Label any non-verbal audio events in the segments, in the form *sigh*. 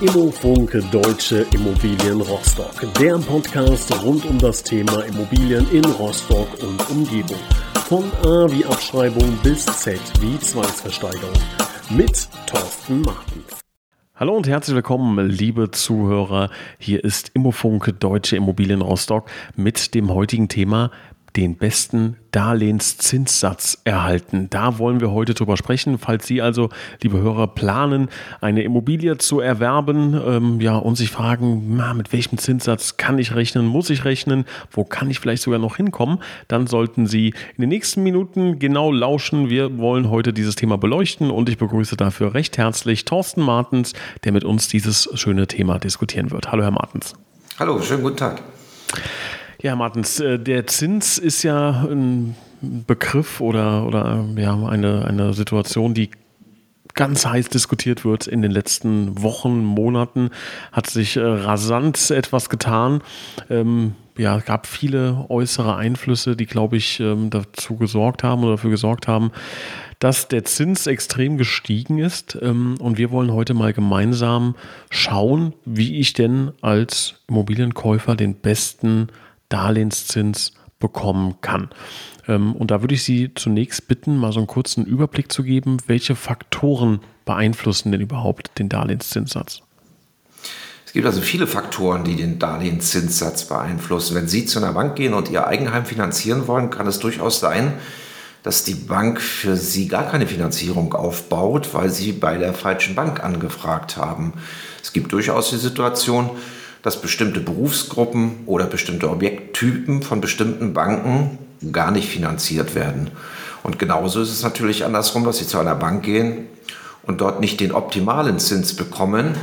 Immofunk Deutsche Immobilien Rostock. Der Podcast rund um das Thema Immobilien in Rostock und Umgebung. Von A wie Abschreibung bis Z wie Zwangsversteigerung. Mit Thorsten Martens. Hallo und herzlich willkommen, liebe Zuhörer. Hier ist Immofunk Deutsche Immobilien Rostock mit dem heutigen Thema den besten Darlehenszinssatz erhalten. Da wollen wir heute drüber sprechen. Falls Sie also, liebe Hörer, planen, eine Immobilie zu erwerben ähm, ja, und sich fragen, na, mit welchem Zinssatz kann ich rechnen, muss ich rechnen, wo kann ich vielleicht sogar noch hinkommen, dann sollten Sie in den nächsten Minuten genau lauschen. Wir wollen heute dieses Thema beleuchten und ich begrüße dafür recht herzlich Thorsten Martens, der mit uns dieses schöne Thema diskutieren wird. Hallo, Herr Martens. Hallo, schönen guten Tag. Ja, Martens, äh, der Zins ist ja ein Begriff oder, oder ja, eine, eine Situation, die ganz heiß diskutiert wird in den letzten Wochen, Monaten, hat sich äh, rasant etwas getan. Ähm, ja, gab viele äußere Einflüsse, die, glaube ich, ähm, dazu gesorgt haben oder dafür gesorgt haben, dass der Zins extrem gestiegen ist. Ähm, und wir wollen heute mal gemeinsam schauen, wie ich denn als Immobilienkäufer den besten Darlehenszins bekommen kann. Ähm, und da würde ich Sie zunächst bitten, mal so einen kurzen Überblick zu geben, welche Faktoren beeinflussen denn überhaupt den Darlehenszinssatz? Es gibt also viele Faktoren, die den Darlehenszinssatz beeinflussen. Wenn Sie zu einer Bank gehen und Ihr Eigenheim finanzieren wollen, kann es durchaus sein, dass die Bank für Sie gar keine Finanzierung aufbaut, weil Sie bei der falschen Bank angefragt haben. Es gibt durchaus die Situation, dass bestimmte Berufsgruppen oder bestimmte Objekttypen von bestimmten Banken gar nicht finanziert werden. Und genauso ist es natürlich andersrum, dass Sie zu einer Bank gehen und dort nicht den optimalen Zins bekommen,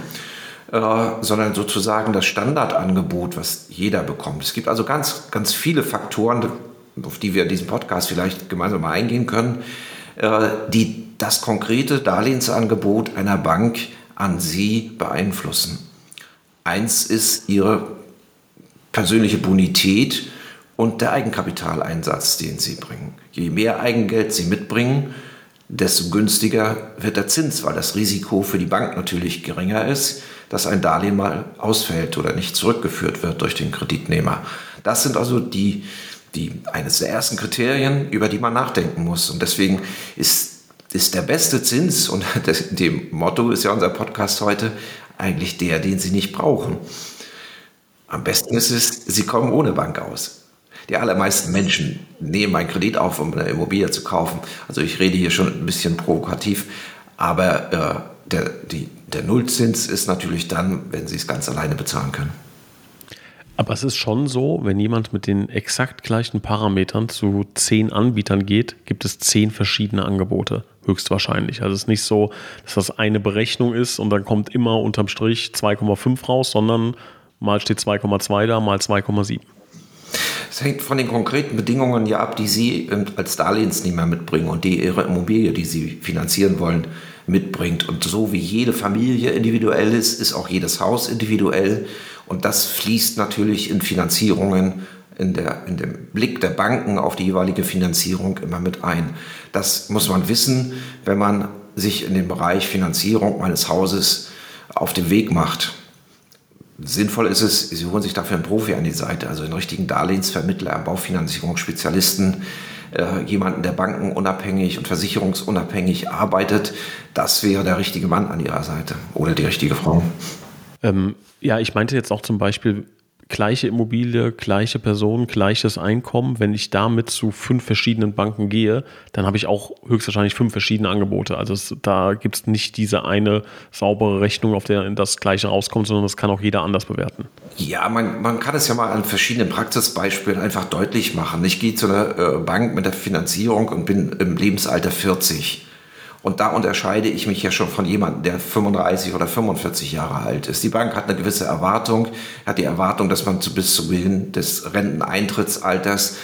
äh, sondern sozusagen das Standardangebot, was jeder bekommt. Es gibt also ganz, ganz viele Faktoren, auf die wir in diesem Podcast vielleicht gemeinsam mal eingehen können, äh, die das konkrete Darlehensangebot einer Bank an Sie beeinflussen. Eins ist ihre persönliche Bonität und der Eigenkapitaleinsatz, den sie bringen. Je mehr Eigengeld sie mitbringen, desto günstiger wird der Zins, weil das Risiko für die Bank natürlich geringer ist, dass ein Darlehen mal ausfällt oder nicht zurückgeführt wird durch den Kreditnehmer. Das sind also die, die eines der ersten Kriterien, über die man nachdenken muss. Und deswegen ist, ist der beste Zins, und *laughs* dem Motto ist ja unser Podcast heute, eigentlich der, den sie nicht brauchen. Am besten ist es, sie kommen ohne Bank aus. Die allermeisten Menschen nehmen einen Kredit auf, um eine Immobilie zu kaufen. Also ich rede hier schon ein bisschen provokativ, aber äh, der, die, der Nullzins ist natürlich dann, wenn sie es ganz alleine bezahlen können. Aber es ist schon so, wenn jemand mit den exakt gleichen Parametern zu zehn Anbietern geht, gibt es zehn verschiedene Angebote, höchstwahrscheinlich. Also es ist nicht so, dass das eine Berechnung ist und dann kommt immer unterm Strich 2,5 raus, sondern mal steht 2,2 da, mal 2,7. Es hängt von den konkreten Bedingungen ja ab, die Sie ähm, als Darlehensnehmer mitbringen und die Ihre Immobilie, die Sie finanzieren wollen, mitbringt. Und so wie jede Familie individuell ist, ist auch jedes Haus individuell. Und das fließt natürlich in Finanzierungen, in, der, in dem Blick der Banken auf die jeweilige Finanzierung immer mit ein. Das muss man wissen, wenn man sich in dem Bereich Finanzierung meines Hauses auf den Weg macht. Sinnvoll ist es, Sie holen sich dafür einen Profi an die Seite, also einen richtigen Darlehensvermittler, einen Baufinanzierungsspezialisten, äh, jemanden, der bankenunabhängig und versicherungsunabhängig arbeitet. Das wäre der richtige Mann an Ihrer Seite oder die richtige Frau. Ähm, ja, ich meinte jetzt auch zum Beispiel gleiche Immobilie, gleiche Person, gleiches Einkommen. Wenn ich damit zu fünf verschiedenen Banken gehe, dann habe ich auch höchstwahrscheinlich fünf verschiedene Angebote. Also es, da gibt es nicht diese eine saubere Rechnung, auf der das gleiche rauskommt, sondern das kann auch jeder anders bewerten. Ja, man, man kann es ja mal an verschiedenen Praxisbeispielen einfach deutlich machen. Ich gehe zu einer äh, Bank mit der Finanzierung und bin im Lebensalter 40 und da unterscheide ich mich ja schon von jemandem, der 35 oder 45 Jahre alt ist. Die Bank hat eine gewisse Erwartung, hat die Erwartung, dass man bis zu Beginn des Renteneintrittsalters,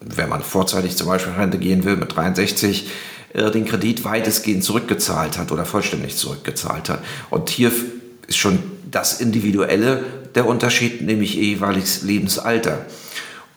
wenn man vorzeitig zum Beispiel in Rente gehen will mit 63, äh, den Kredit weitestgehend zurückgezahlt hat oder vollständig zurückgezahlt hat. Und hier ist schon das Individuelle der Unterschied, nämlich jeweiliges Lebensalter.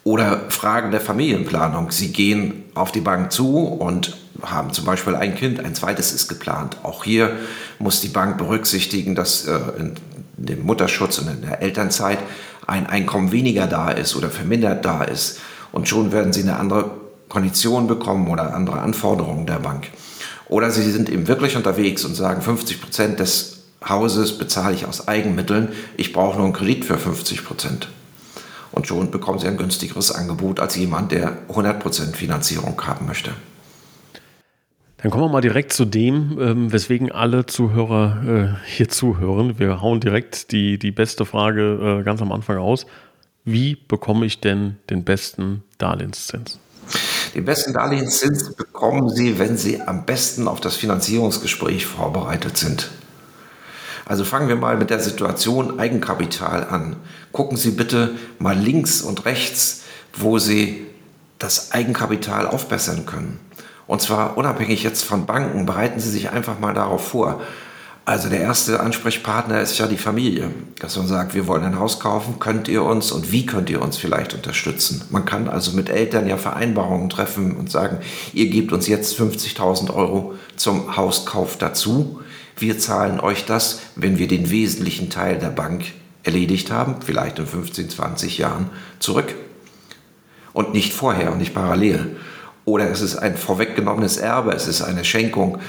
Oder Fragen der Familienplanung. Sie gehen auf die Bank zu und haben zum Beispiel ein Kind, ein zweites ist geplant. Auch hier muss die Bank berücksichtigen, dass äh, in dem Mutterschutz und in der Elternzeit ein Einkommen weniger da ist oder vermindert da ist. Und schon werden sie eine andere Kondition bekommen oder andere Anforderungen der Bank. Oder sie sind eben wirklich unterwegs und sagen, 50 Prozent des Hauses bezahle ich aus Eigenmitteln, ich brauche nur einen Kredit für 50 Prozent. Und schon bekommen Sie ein günstigeres Angebot als jemand, der 100% Finanzierung haben möchte. Dann kommen wir mal direkt zu dem, ähm, weswegen alle Zuhörer äh, hier zuhören. Wir hauen direkt die, die beste Frage äh, ganz am Anfang aus. Wie bekomme ich denn den besten Darlehenszins? Den besten Darlehenszins bekommen Sie, wenn Sie am besten auf das Finanzierungsgespräch vorbereitet sind. Also fangen wir mal mit der Situation Eigenkapital an. Gucken Sie bitte mal links und rechts, wo Sie das Eigenkapital aufbessern können. Und zwar unabhängig jetzt von Banken, bereiten Sie sich einfach mal darauf vor. Also der erste Ansprechpartner ist ja die Familie, dass man sagt, wir wollen ein Haus kaufen, könnt ihr uns und wie könnt ihr uns vielleicht unterstützen? Man kann also mit Eltern ja Vereinbarungen treffen und sagen, ihr gebt uns jetzt 50.000 Euro zum Hauskauf dazu wir zahlen euch das, wenn wir den wesentlichen Teil der Bank erledigt haben, vielleicht in 15, 20 Jahren, zurück. Und nicht vorher und nicht parallel. Oder es ist ein vorweggenommenes Erbe, es ist eine Schenkung.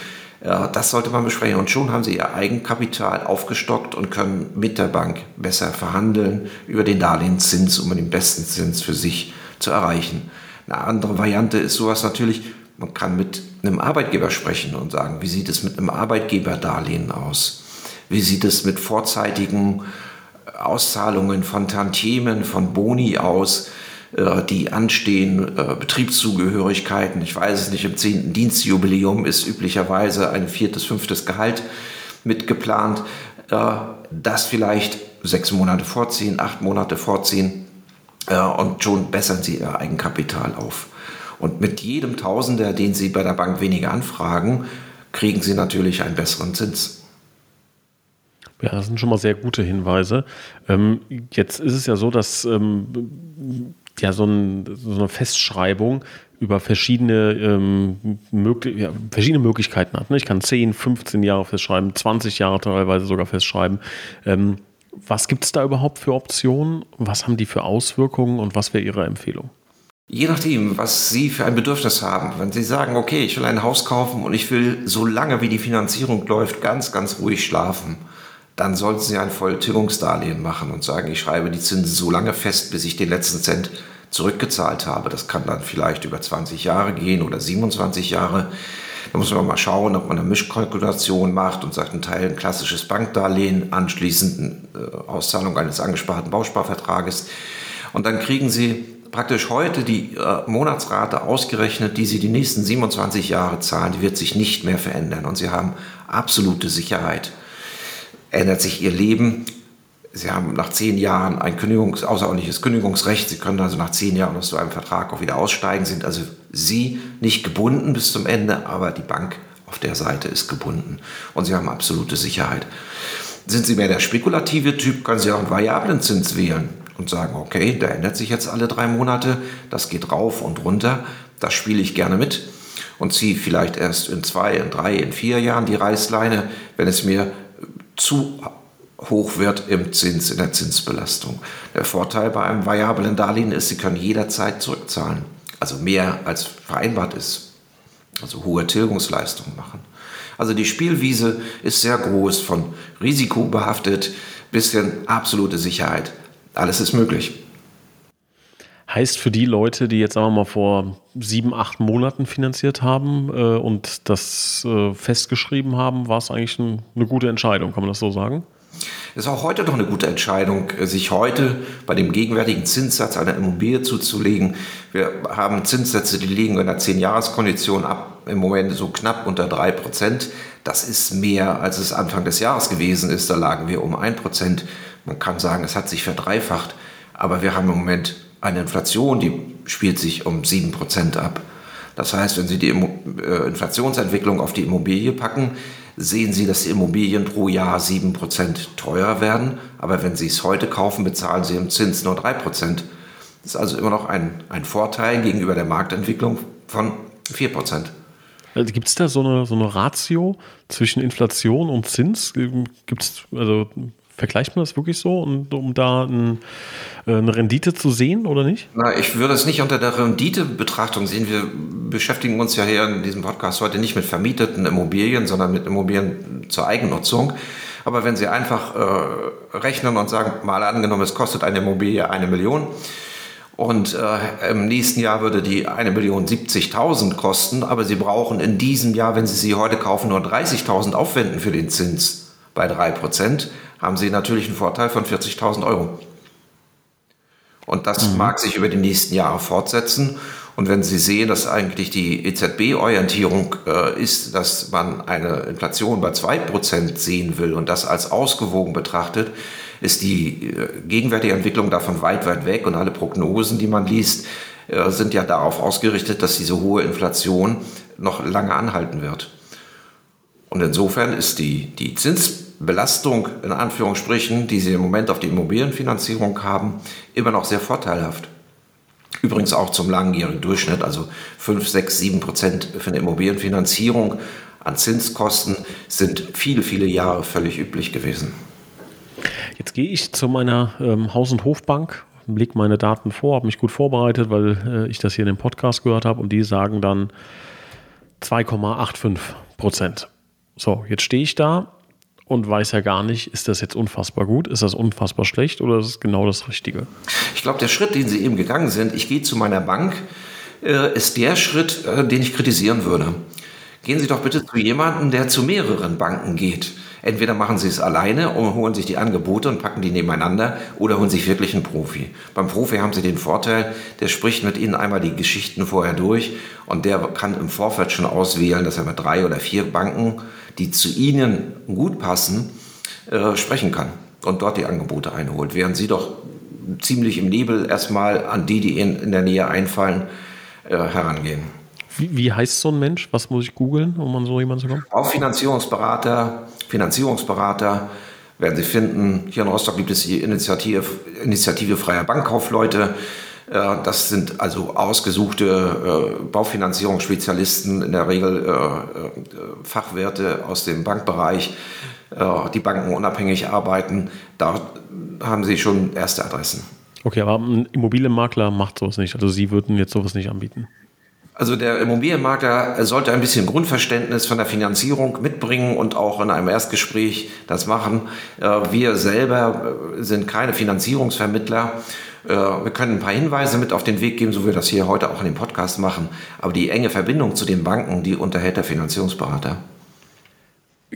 Das sollte man besprechen. Und schon haben sie ihr Eigenkapital aufgestockt und können mit der Bank besser verhandeln über den Darlehenszins, um den besten Zins für sich zu erreichen. Eine andere Variante ist sowas natürlich, man kann mit einem Arbeitgeber sprechen und sagen, wie sieht es mit einem Arbeitgeberdarlehen aus? Wie sieht es mit vorzeitigen Auszahlungen von Tantiemen, von Boni aus, äh, die anstehen, äh, Betriebszugehörigkeiten. Ich weiß es nicht, im 10. Dienstjubiläum ist üblicherweise ein viertes, fünftes Gehalt mitgeplant. Äh, das vielleicht sechs Monate vorziehen, acht Monate vorziehen und schon bessern sie ihr Eigenkapital auf. Und mit jedem Tausender, den Sie bei der Bank weniger anfragen, kriegen Sie natürlich einen besseren Zins. Ja, das sind schon mal sehr gute Hinweise. Ähm, jetzt ist es ja so, dass ähm, ja, so, ein, so, eine Festschreibung über verschiedene, ähm, möglich, ja, verschiedene Möglichkeiten hat. Ne? Ich kann 10, 15 Jahre festschreiben, 20 Jahre teilweise sogar festschreiben. Ähm, was gibt es da überhaupt für Optionen? Was haben die für Auswirkungen und was wäre Ihre Empfehlung? Je nachdem, was Sie für ein Bedürfnis haben. Wenn Sie sagen, okay, ich will ein Haus kaufen und ich will so lange wie die Finanzierung läuft, ganz, ganz ruhig schlafen, dann sollten Sie ein Volltilgungsdarlehen machen und sagen, ich schreibe die Zinsen so lange fest, bis ich den letzten Cent zurückgezahlt habe. Das kann dann vielleicht über 20 Jahre gehen oder 27 Jahre. Da muss man mal schauen, ob man eine Mischkalkulation macht und sagt, ein Teil ein klassisches Bankdarlehen, anschließend eine äh, Auszahlung eines angesparten Bausparvertrages. Und dann kriegen Sie praktisch heute die äh, Monatsrate ausgerechnet, die Sie die nächsten 27 Jahre zahlen, die wird sich nicht mehr verändern und Sie haben absolute Sicherheit. Ändert sich Ihr Leben, Sie haben nach zehn Jahren ein Kündigungs-, außerordentliches Kündigungsrecht. Sie können also nach zehn Jahren aus so einem Vertrag auch wieder aussteigen, sind also Sie nicht gebunden bis zum Ende, aber die Bank auf der Seite ist gebunden und Sie haben absolute Sicherheit. Sind Sie mehr der spekulative Typ, können Sie auch einen variablen Zins wählen und sagen, okay, der ändert sich jetzt alle drei Monate, das geht rauf und runter, das spiele ich gerne mit und ziehe vielleicht erst in zwei, in drei, in vier Jahren die Reißleine, wenn es mir zu hoch wird im Zins, in der Zinsbelastung. Der Vorteil bei einem variablen Darlehen ist, Sie können jederzeit zurückzahlen, also mehr als vereinbart ist, also hohe Tilgungsleistungen machen. Also die Spielwiese ist sehr groß, von Risiko behaftet bis hin absolute Sicherheit. Alles ist möglich. Heißt für die Leute, die jetzt sagen wir mal vor sieben, acht Monaten finanziert haben äh, und das äh, festgeschrieben haben, war es eigentlich ein, eine gute Entscheidung, kann man das so sagen? Es ist auch heute doch eine gute Entscheidung, sich heute bei dem gegenwärtigen Zinssatz einer Immobilie zuzulegen. Wir haben Zinssätze, die liegen in der 10-Jahres-Kondition ab, im Moment so knapp unter 3 Prozent. Das ist mehr, als es Anfang des Jahres gewesen ist. Da lagen wir um 1 Prozent. Man kann sagen, es hat sich verdreifacht, aber wir haben im Moment eine Inflation, die spielt sich um 7% ab. Das heißt, wenn Sie die äh, Inflationsentwicklung auf die Immobilie packen, sehen Sie, dass die Immobilien pro Jahr 7% teurer werden. Aber wenn Sie es heute kaufen, bezahlen Sie im Zins nur 3%. Das ist also immer noch ein, ein Vorteil gegenüber der Marktentwicklung von 4 Prozent. Also Gibt es da so eine, so eine Ratio zwischen Inflation und Zins? Gibt's, also vergleicht man das wirklich so, und, um da ein, äh, eine Rendite zu sehen oder nicht? Na, ich würde es nicht unter der Renditebetrachtung sehen. Wir beschäftigen uns ja hier in diesem Podcast heute nicht mit vermieteten Immobilien, sondern mit Immobilien zur Eigennutzung. Aber wenn Sie einfach äh, rechnen und sagen, mal angenommen, es kostet eine Immobilie eine Million, und äh, im nächsten Jahr würde die 1 Million 70.000 kosten, aber Sie brauchen in diesem Jahr, wenn Sie sie heute kaufen, nur 30.000 aufwenden für den Zins bei 3%, haben Sie natürlich einen Vorteil von 40.000 Euro. Und das mhm. mag sich über die nächsten Jahre fortsetzen. Und wenn Sie sehen, dass eigentlich die EZB-Orientierung äh, ist, dass man eine Inflation bei 2% sehen will und das als ausgewogen betrachtet, ist die äh, gegenwärtige Entwicklung davon weit, weit weg und alle Prognosen, die man liest, äh, sind ja darauf ausgerichtet, dass diese hohe Inflation noch lange anhalten wird. Und insofern ist die, die Zinsbelastung in Anführungsstrichen, die Sie im Moment auf die Immobilienfinanzierung haben, immer noch sehr vorteilhaft. Übrigens auch zum langjährigen Durchschnitt, also 5, 6, 7 Prozent für eine Immobilienfinanzierung an Zinskosten sind viele, viele Jahre völlig üblich gewesen. Jetzt gehe ich zu meiner ähm, Haus- und Hofbank, lege meine Daten vor, habe mich gut vorbereitet, weil äh, ich das hier in dem Podcast gehört habe und die sagen dann 2,85 Prozent. So, jetzt stehe ich da und weiß ja gar nicht, ist das jetzt unfassbar gut, ist das unfassbar schlecht oder ist es genau das Richtige? Ich glaube, der Schritt, den Sie eben gegangen sind, ich gehe zu meiner Bank, äh, ist der Schritt, äh, den ich kritisieren würde. Gehen Sie doch bitte zu jemandem, der zu mehreren Banken geht. Entweder machen sie es alleine und holen sich die Angebote und packen die nebeneinander oder holen sich wirklich einen Profi. Beim Profi haben sie den Vorteil, der spricht mit ihnen einmal die Geschichten vorher durch und der kann im Vorfeld schon auswählen, dass er mit drei oder vier Banken, die zu ihnen gut passen, äh, sprechen kann und dort die Angebote einholt. Während sie doch ziemlich im Nebel erstmal an die, die ihnen in der Nähe einfallen, äh, herangehen. Wie, wie, heißt so ein Mensch? Was muss ich googeln, um an so jemanden zu kommen? Auch Finanzierungsberater, werden Sie finden. Hier in Rostock gibt es die Initiative, Initiative Freier Bankkaufleute. Äh, das sind also ausgesuchte äh, Baufinanzierungsspezialisten, in der Regel äh, Fachwerte aus dem Bankbereich, die Banken unabhängig arbeiten. Da haben Sie schon erste Adressen. Okay, aber ein Immobilienmakler macht sowas nicht. Also Sie würden jetzt sowas nicht anbieten. Also der Immobilienmakler sollte ein bisschen Grundverständnis von der Finanzierung mitbringen und auch in einem Erstgespräch das machen. Äh, wir selber äh, sind keine Finanzierungsvermittler. Äh, wir können ein paar Hinweise mit auf den Weg geben, so wie wir das hier heute auch in dem Podcast machen. Aber die enge Verbindung zu den Banken, die unterhält der Finanzierungsberater.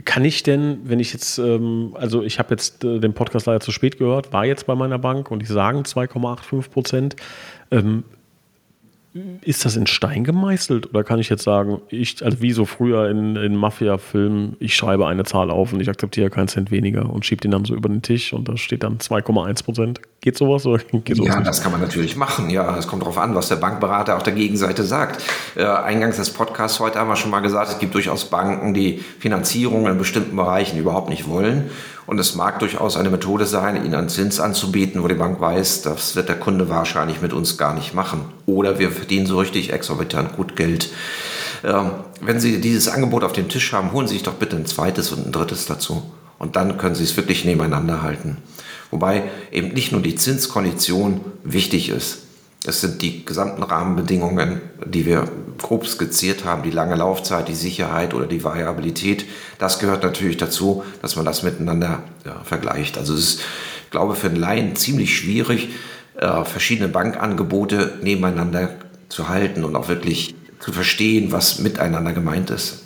Kann ich denn, wenn ich jetzt, ähm, also ich habe jetzt den Podcast leider zu spät gehört, war jetzt bei meiner Bank und die sagen 2,85 Prozent. Ist das in Stein gemeißelt oder kann ich jetzt sagen, ich, also wie so früher in, in Mafia-Filmen, ich schreibe eine Zahl auf und ich akzeptiere keinen Cent weniger und schiebe den dann so über den Tisch und da steht dann 2,1 Prozent. Geht sowas oder *laughs* geht sowas Ja, nicht? das kann man natürlich machen. Ja, es kommt darauf an, was der Bankberater auf der Gegenseite sagt. Äh, eingangs des Podcasts heute haben wir schon mal gesagt, es gibt durchaus Banken, die Finanzierung in bestimmten Bereichen überhaupt nicht wollen und es mag durchaus eine Methode sein, ihnen einen Zins anzubieten, wo die Bank weiß, das wird der Kunde wahrscheinlich mit uns gar nicht machen. Oder wir verdienen so richtig exorbitant gut Geld. Ähm, wenn Sie dieses Angebot auf dem Tisch haben, holen Sie sich doch bitte ein zweites und ein drittes dazu. Und dann können Sie es wirklich nebeneinander halten. Wobei eben nicht nur die Zinskondition wichtig ist. Es sind die gesamten Rahmenbedingungen, die wir grob skizziert haben, die lange Laufzeit, die Sicherheit oder die Variabilität. Das gehört natürlich dazu, dass man das miteinander ja, vergleicht. Also es ist, ich glaube, für einen Laien ziemlich schwierig, äh, verschiedene Bankangebote nebeneinander zu halten und auch wirklich zu verstehen, was miteinander gemeint ist.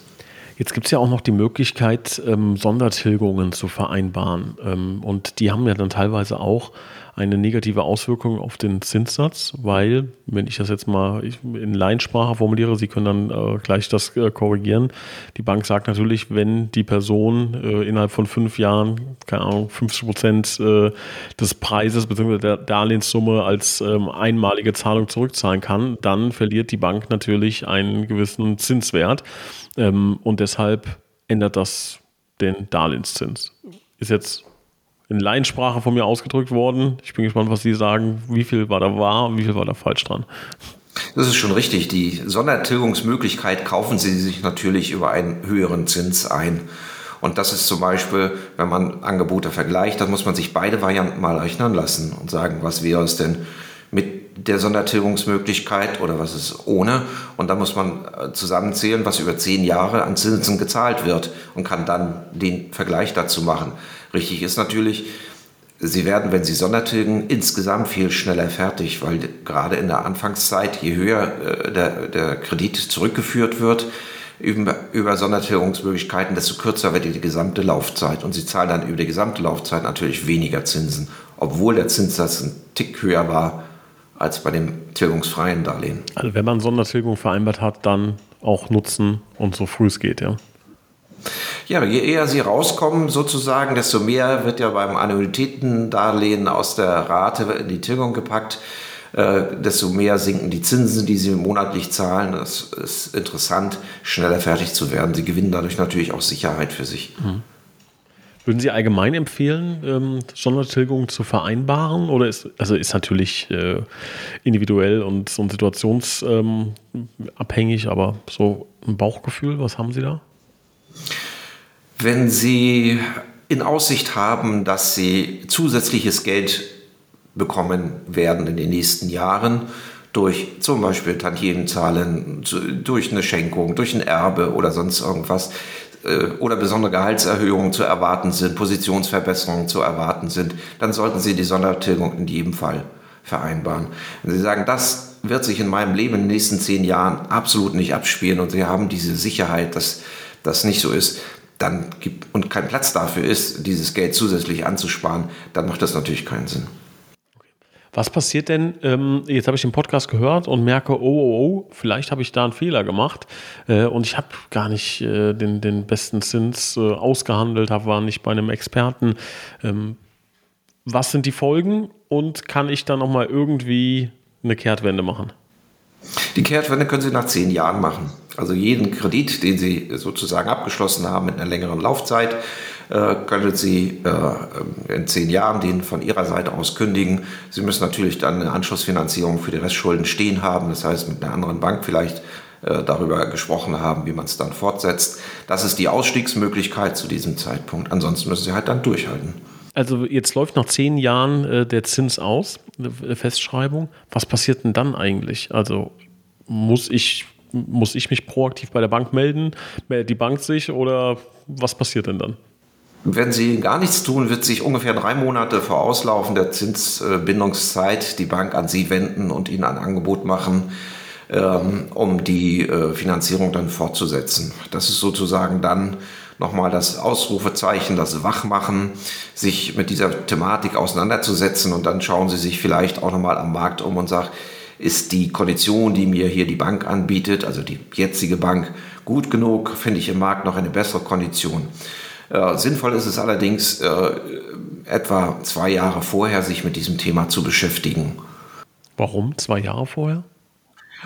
Jetzt gibt es ja auch noch die Möglichkeit, ähm, Sondertilgungen zu vereinbaren. Ähm, und die haben ja dann teilweise auch eine negative Auswirkung auf den Zinssatz, weil, wenn ich das jetzt mal in Leinsprache formuliere, Sie können dann äh, gleich das äh, korrigieren. Die Bank sagt natürlich, wenn die Person äh, innerhalb von fünf Jahren, keine Ahnung, 50 Prozent äh, des Preises bzw. der Darlehenssumme als ähm, einmalige Zahlung zurückzahlen kann, dann verliert die Bank natürlich einen gewissen Zinswert. Ähm, und deshalb ändert das den Darlehenszins. Ist jetzt in Laiensprache von mir ausgedrückt worden. Ich bin gespannt, was Sie sagen. Wie viel war da wahr und wie viel war da falsch dran? Das ist schon richtig. Die Sondertilgungsmöglichkeit kaufen Sie sich natürlich über einen höheren Zins ein. Und das ist zum Beispiel, wenn man Angebote vergleicht, dann muss man sich beide Varianten mal rechnen lassen und sagen, was wäre es denn mit der Sondertilgungsmöglichkeit oder was ist ohne. Und dann muss man äh, zusammenzählen, was über zehn Jahre an Zinsen gezahlt wird und kann dann den Vergleich dazu machen. Richtig ist natürlich, Sie werden, wenn Sie Sondertilgen, insgesamt viel schneller fertig, weil gerade in der Anfangszeit, je höher äh, der, der Kredit zurückgeführt wird, über, über Sondertilgungsmöglichkeiten, desto kürzer wird die gesamte Laufzeit. Und Sie zahlen dann über die gesamte Laufzeit natürlich weniger Zinsen, obwohl der Zinssatz ein Tick höher war als bei dem tilgungsfreien Darlehen. Also wenn man Sondertilgung vereinbart hat, dann auch nutzen und so früh es geht, ja. Ja, je eher sie rauskommen, sozusagen, desto mehr wird ja beim Annuitätendarlehen aus der Rate in die Tilgung gepackt, äh, desto mehr sinken die Zinsen, die sie monatlich zahlen. Das ist interessant, schneller fertig zu werden. Sie gewinnen dadurch natürlich auch Sicherheit für sich. Mhm. Würden Sie allgemein empfehlen, ähm, Sondertilgung zu vereinbaren? Oder ist, also ist natürlich äh, individuell und, und situationsabhängig, ähm, aber so ein Bauchgefühl, was haben Sie da? Wenn Sie in Aussicht haben, dass Sie zusätzliches Geld bekommen werden in den nächsten Jahren, durch zum Beispiel Tantiemenzahlen, durch eine Schenkung, durch ein Erbe oder sonst irgendwas, äh, oder besondere Gehaltserhöhungen zu erwarten sind, Positionsverbesserungen zu erwarten sind, dann sollten Sie die Sondertilgung in jedem Fall vereinbaren. Wenn Sie sagen, das wird sich in meinem Leben in den nächsten zehn Jahren absolut nicht abspielen und Sie haben diese Sicherheit, dass das nicht so ist, dann gibt und kein Platz dafür ist, dieses Geld zusätzlich anzusparen, dann macht das natürlich keinen Sinn. Was passiert denn, ähm, jetzt habe ich den Podcast gehört und merke, oh, oh, oh, vielleicht habe ich da einen Fehler gemacht äh, und ich habe gar nicht äh, den, den besten Zins äh, ausgehandelt, hab, war nicht bei einem Experten. Ähm, was sind die Folgen und kann ich da nochmal irgendwie eine Kehrtwende machen? Die Kehrtwende können Sie nach zehn Jahren machen. Also jeden Kredit, den Sie sozusagen abgeschlossen haben mit einer längeren Laufzeit, äh, können Sie äh, in zehn Jahren den von Ihrer Seite aus kündigen. Sie müssen natürlich dann eine Anschlussfinanzierung für die Restschulden stehen haben, das heißt mit einer anderen Bank vielleicht äh, darüber gesprochen haben, wie man es dann fortsetzt. Das ist die Ausstiegsmöglichkeit zu diesem Zeitpunkt. Ansonsten müssen Sie halt dann durchhalten. Also jetzt läuft nach zehn Jahren der Zins aus, Festschreibung. Was passiert denn dann eigentlich? Also muss ich, muss ich mich proaktiv bei der Bank melden? Meldet die Bank sich oder was passiert denn dann? Wenn Sie gar nichts tun, wird sich ungefähr drei Monate vor Auslaufen der Zinsbindungszeit die Bank an Sie wenden und Ihnen ein Angebot machen, ähm, um die äh, Finanzierung dann fortzusetzen. Das ist sozusagen dann nochmal das Ausrufezeichen, das Wachmachen, sich mit dieser Thematik auseinanderzusetzen und dann schauen Sie sich vielleicht auch nochmal am Markt um und sagen, ist die Kondition, die mir hier die Bank anbietet, also die jetzige Bank, gut genug? Finde ich im Markt noch eine bessere Kondition? Äh, sinnvoll ist es allerdings, äh, etwa zwei Jahre vorher sich mit diesem Thema zu beschäftigen. Warum zwei Jahre vorher?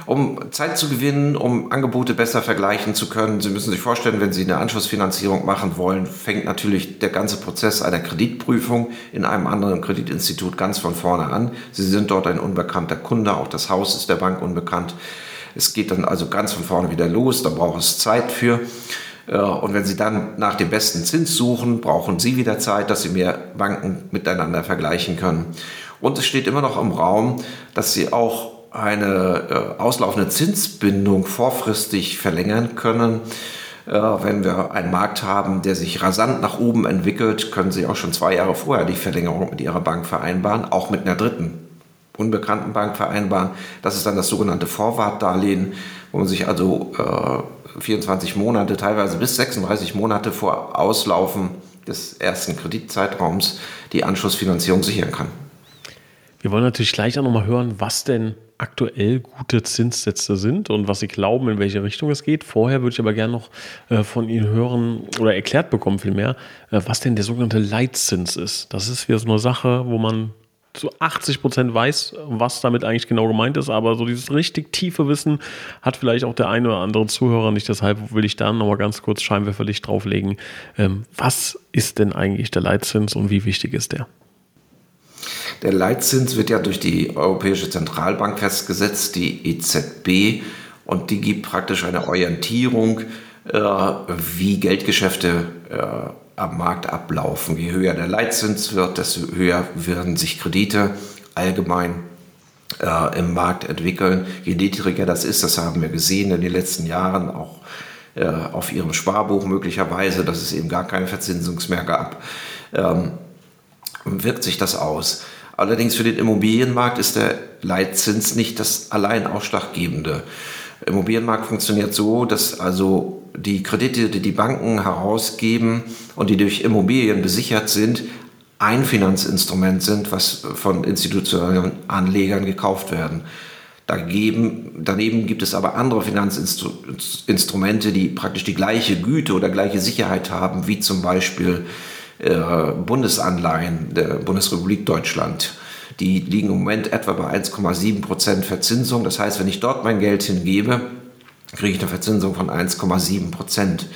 Um Zeit zu gewinnen, um Angebote besser vergleichen zu können. Sie müssen sich vorstellen, wenn Sie eine Anschlussfinanzierung machen wollen, fängt natürlich der ganze Prozess einer Kreditprüfung in einem anderen Kreditinstitut ganz von vorne an. Sie sind dort ein unbekannter Kunde, auch das Haus ist der Bank unbekannt. Es geht dann also ganz von vorne wieder los, da braucht es Zeit für. Und wenn Sie dann nach dem besten Zins suchen, brauchen Sie wieder Zeit, dass Sie mehr Banken miteinander vergleichen können. Und es steht immer noch im Raum, dass Sie auch eine äh, auslaufende Zinsbindung vorfristig verlängern können. Äh, wenn wir einen Markt haben, der sich rasant nach oben entwickelt, können Sie auch schon zwei Jahre vorher die Verlängerung mit Ihrer Bank vereinbaren, auch mit einer dritten unbekannten Bank vereinbaren. Das ist dann das sogenannte Vorwartdarlehen, wo man sich also äh, 24 Monate, teilweise bis 36 Monate vor Auslaufen des ersten Kreditzeitraums die Anschlussfinanzierung sichern kann. Wir wollen natürlich gleich auch nochmal hören, was denn aktuell gute Zinssätze sind und was Sie glauben, in welche Richtung es geht. Vorher würde ich aber gerne noch äh, von Ihnen hören oder erklärt bekommen vielmehr, äh, was denn der sogenannte Leitzins ist. Das ist wieder so eine Sache, wo man zu 80 Prozent weiß, was damit eigentlich genau gemeint ist, aber so dieses richtig tiefe Wissen hat vielleicht auch der eine oder andere Zuhörer nicht. Deshalb will ich da nochmal ganz kurz Scheinwerferlicht drauflegen. Ähm, was ist denn eigentlich der Leitzins und wie wichtig ist der? Der Leitzins wird ja durch die Europäische Zentralbank festgesetzt, die EZB, und die gibt praktisch eine Orientierung, äh, wie Geldgeschäfte äh, am Markt ablaufen. Je höher der Leitzins wird, desto höher werden sich Kredite allgemein äh, im Markt entwickeln. Je niedriger das ist, das haben wir gesehen in den letzten Jahren, auch äh, auf Ihrem Sparbuch möglicherweise, dass es eben gar keine Verzinsung mehr gab, ähm, wirkt sich das aus. Allerdings für den Immobilienmarkt ist der Leitzins nicht das allein ausschlaggebende. Immobilienmarkt funktioniert so, dass also die Kredite, die die Banken herausgeben und die durch Immobilien besichert sind, ein Finanzinstrument sind, was von institutionellen Anlegern gekauft werden. Dagegen, daneben gibt es aber andere Finanzinstrumente, die praktisch die gleiche Güte oder gleiche Sicherheit haben, wie zum Beispiel Bundesanleihen der Bundesrepublik Deutschland. Die liegen im Moment etwa bei 1,7 Prozent Verzinsung. Das heißt, wenn ich dort mein Geld hingebe, kriege ich eine Verzinsung von 1,7 Prozent.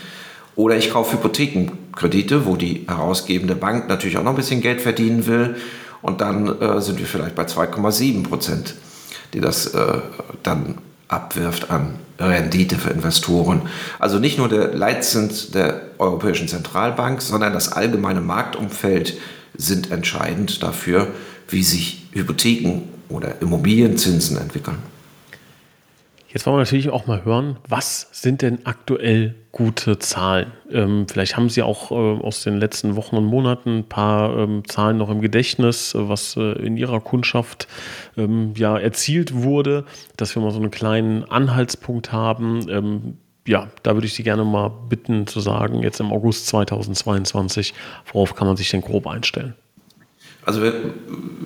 Oder ich kaufe Hypothekenkredite, wo die herausgebende Bank natürlich auch noch ein bisschen Geld verdienen will. Und dann äh, sind wir vielleicht bei 2,7 Prozent, die das äh, dann abwirft an Rendite für Investoren. Also nicht nur der Leitzins der Europäischen Zentralbank, sondern das allgemeine Marktumfeld sind entscheidend dafür, wie sich Hypotheken oder Immobilienzinsen entwickeln. Jetzt wollen wir natürlich auch mal hören, was sind denn aktuell gute Zahlen? Ähm, vielleicht haben Sie auch äh, aus den letzten Wochen und Monaten ein paar ähm, Zahlen noch im Gedächtnis, äh, was äh, in Ihrer Kundschaft ähm, ja erzielt wurde, dass wir mal so einen kleinen Anhaltspunkt haben. Ja, da würde ich Sie gerne mal bitten zu sagen, jetzt im August 2022, worauf kann man sich denn grob einstellen? Also wir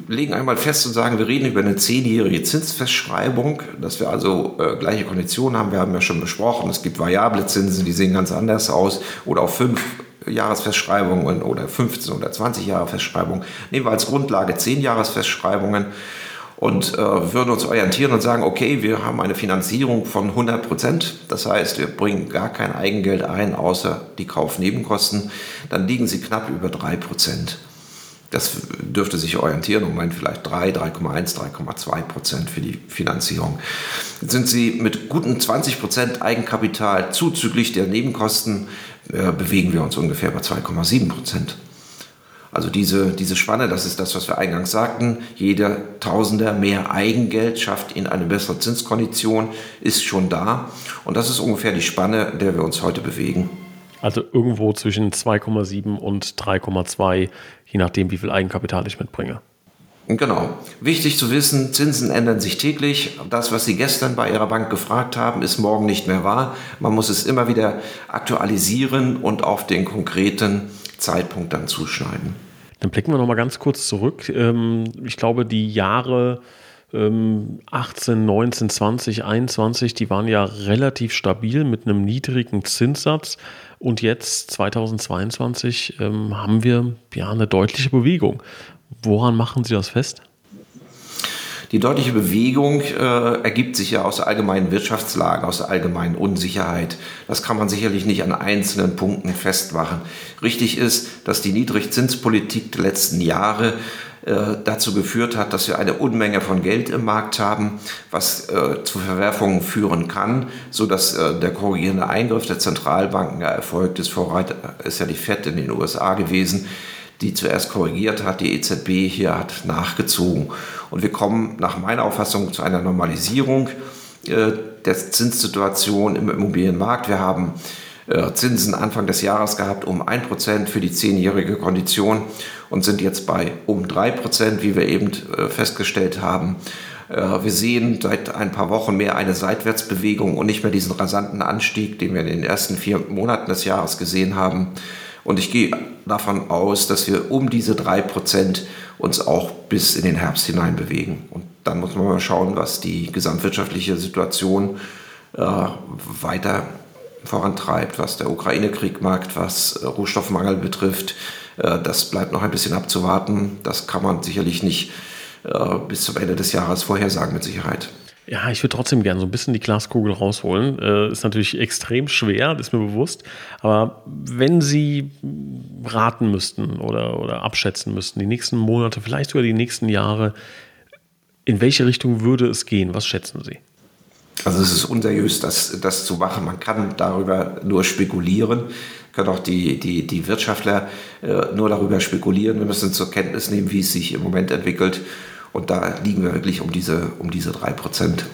legen einmal fest und sagen, wir reden über eine zehnjährige Zinsfestschreibung, dass wir also äh, gleiche Konditionen haben. Wir haben ja schon besprochen, es gibt variable Zinsen, die sehen ganz anders aus oder auch fünf Jahresfestschreibungen oder 15 oder 20 Jahre Festschreibungen. Nehmen wir als Grundlage zehn Jahresfestschreibungen und äh, würden uns orientieren und sagen, okay, wir haben eine Finanzierung von 100 Prozent. Das heißt, wir bringen gar kein Eigengeld ein, außer die Kaufnebenkosten. Dann liegen sie knapp über drei Prozent. Das dürfte sich orientieren, im Moment vielleicht 3, 3,1, 3,2 Prozent für die Finanzierung. Sind Sie mit guten 20 Prozent Eigenkapital zuzüglich der Nebenkosten, äh, bewegen wir uns ungefähr bei 2,7 Prozent. Also diese, diese Spanne, das ist das, was wir eingangs sagten. Jeder Tausender mehr Eigengeld schafft Ihnen eine bessere Zinskondition, ist schon da. Und das ist ungefähr die Spanne, in der wir uns heute bewegen. Also irgendwo zwischen 2,7 und 3,2, je nachdem, wie viel Eigenkapital ich mitbringe. Genau. Wichtig zu wissen, Zinsen ändern sich täglich. Das, was Sie gestern bei Ihrer Bank gefragt haben, ist morgen nicht mehr wahr. Man muss es immer wieder aktualisieren und auf den konkreten Zeitpunkt dann zuschneiden. Dann blicken wir noch mal ganz kurz zurück. Ähm, ich glaube, die Jahre 18, 19, 20, 21, die waren ja relativ stabil mit einem niedrigen Zinssatz. Und jetzt 2022 ähm, haben wir ja eine deutliche Bewegung. Woran machen Sie das fest? Die deutliche Bewegung äh, ergibt sich ja aus der allgemeinen Wirtschaftslage, aus der allgemeinen Unsicherheit. Das kann man sicherlich nicht an einzelnen Punkten festmachen. Richtig ist, dass die Niedrigzinspolitik der letzten Jahre äh, dazu geführt hat, dass wir eine Unmenge von Geld im Markt haben, was äh, zu Verwerfungen führen kann, so dass äh, der korrigierende Eingriff der Zentralbanken ja erfolgt ist. Vorreiter ist ja die Fed in den USA gewesen, die zuerst korrigiert hat, die EZB hier hat nachgezogen. Und wir kommen nach meiner Auffassung zu einer Normalisierung äh, der Zinssituation im Immobilienmarkt. Wir haben äh, Zinsen Anfang des Jahres gehabt um 1% für die zehnjährige Kondition und sind jetzt bei um 3%, wie wir eben äh, festgestellt haben. Wir sehen seit ein paar Wochen mehr eine Seitwärtsbewegung und nicht mehr diesen rasanten Anstieg, den wir in den ersten vier Monaten des Jahres gesehen haben. Und ich gehe davon aus, dass wir um diese 3% uns auch bis in den Herbst hinein bewegen. Und dann muss man mal schauen, was die gesamtwirtschaftliche Situation äh, weiter vorantreibt, was der Ukraine-Krieg macht, was äh, Rohstoffmangel betrifft. Äh, das bleibt noch ein bisschen abzuwarten. Das kann man sicherlich nicht äh, bis zum Ende des Jahres vorhersagen mit Sicherheit. Ja, ich würde trotzdem gerne so ein bisschen die Glaskugel rausholen. Äh, ist natürlich extrem schwer, das ist mir bewusst. Aber wenn Sie raten müssten oder, oder abschätzen müssten, die nächsten Monate, vielleicht sogar die nächsten Jahre, in welche Richtung würde es gehen? Was schätzen Sie? Also es ist unseriös, das, das zu machen. Man kann darüber nur spekulieren, können auch die, die, die Wirtschaftler äh, nur darüber spekulieren. Wir müssen zur Kenntnis nehmen, wie es sich im Moment entwickelt. Und da liegen wir wirklich um diese, um diese 3%.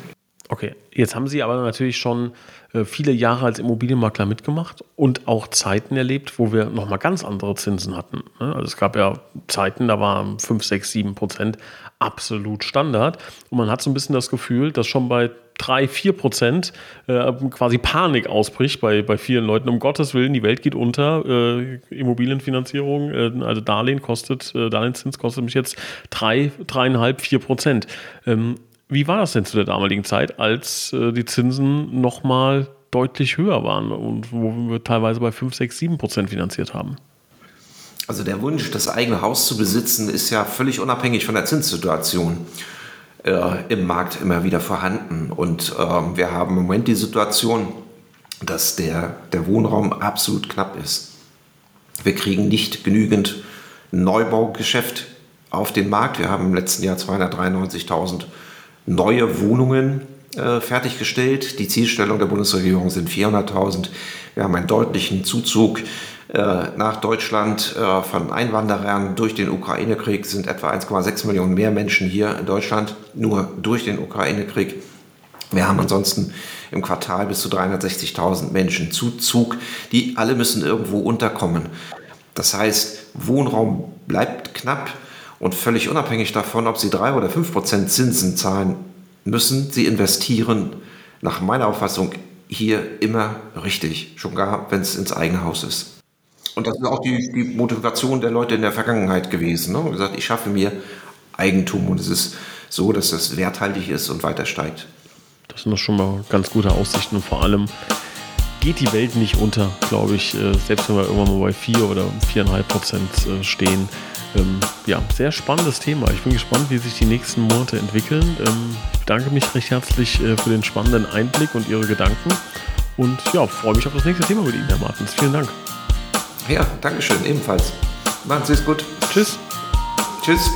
Okay, jetzt haben Sie aber natürlich schon äh, viele Jahre als Immobilienmakler mitgemacht und auch Zeiten erlebt, wo wir nochmal ganz andere Zinsen hatten. Ne? Also es gab ja Zeiten, da waren 5, 6, 7 Prozent absolut Standard. Und man hat so ein bisschen das Gefühl, dass schon bei 3, 4 Prozent äh, quasi Panik ausbricht bei, bei vielen Leuten. Um Gottes Willen, die Welt geht unter. Äh, Immobilienfinanzierung, äh, also Darlehen kostet, äh, Darlehenszins kostet mich jetzt 3, 3,5, 4 Prozent. Ähm, wie war das denn zu der damaligen Zeit, als äh, die Zinsen nochmal deutlich höher waren und wo wir teilweise bei 5, 6, 7 Prozent finanziert haben? Also der Wunsch, das eigene Haus zu besitzen, ist ja völlig unabhängig von der Zinssituation äh, im Markt immer wieder vorhanden. Und äh, wir haben im Moment die Situation, dass der, der Wohnraum absolut knapp ist. Wir kriegen nicht genügend Neubaugeschäft auf den Markt. Wir haben im letzten Jahr 293.000 neue Wohnungen äh, fertiggestellt. Die Zielstellung der Bundesregierung sind 400.000. Wir haben einen deutlichen Zuzug äh, nach Deutschland äh, von Einwanderern durch den Ukraine-Krieg sind etwa 1,6 Millionen mehr Menschen hier in Deutschland, nur durch den Ukraine-Krieg. Wir haben ansonsten im Quartal bis zu 360.000 Menschen Zuzug, die alle müssen irgendwo unterkommen. Das heißt, Wohnraum bleibt knapp und völlig unabhängig davon, ob Sie drei oder fünf Prozent Zinsen zahlen müssen, Sie investieren nach meiner Auffassung hier immer richtig, schon gar wenn es ins eigene Haus ist. Und das ist auch die, die Motivation der Leute in der Vergangenheit gewesen. Ne? gesagt, ich schaffe mir Eigentum und es ist so, dass das werthaltig ist und weiter steigt. Das sind doch schon mal ganz gute Aussichten und vor allem geht die Welt nicht unter, glaube ich, äh, selbst wenn wir irgendwann mal bei 4 oder 4,5 Prozent äh, stehen. Ähm, ja, sehr spannendes Thema. Ich bin gespannt, wie sich die nächsten Monate entwickeln. Ähm, ich bedanke mich recht herzlich äh, für den spannenden Einblick und Ihre Gedanken und ja, freue mich auf das nächste Thema mit Ihnen, Herr Martens. Vielen Dank. Ja, Dankeschön, ebenfalls. Machen Sie es gut. Tschüss. Tschüss.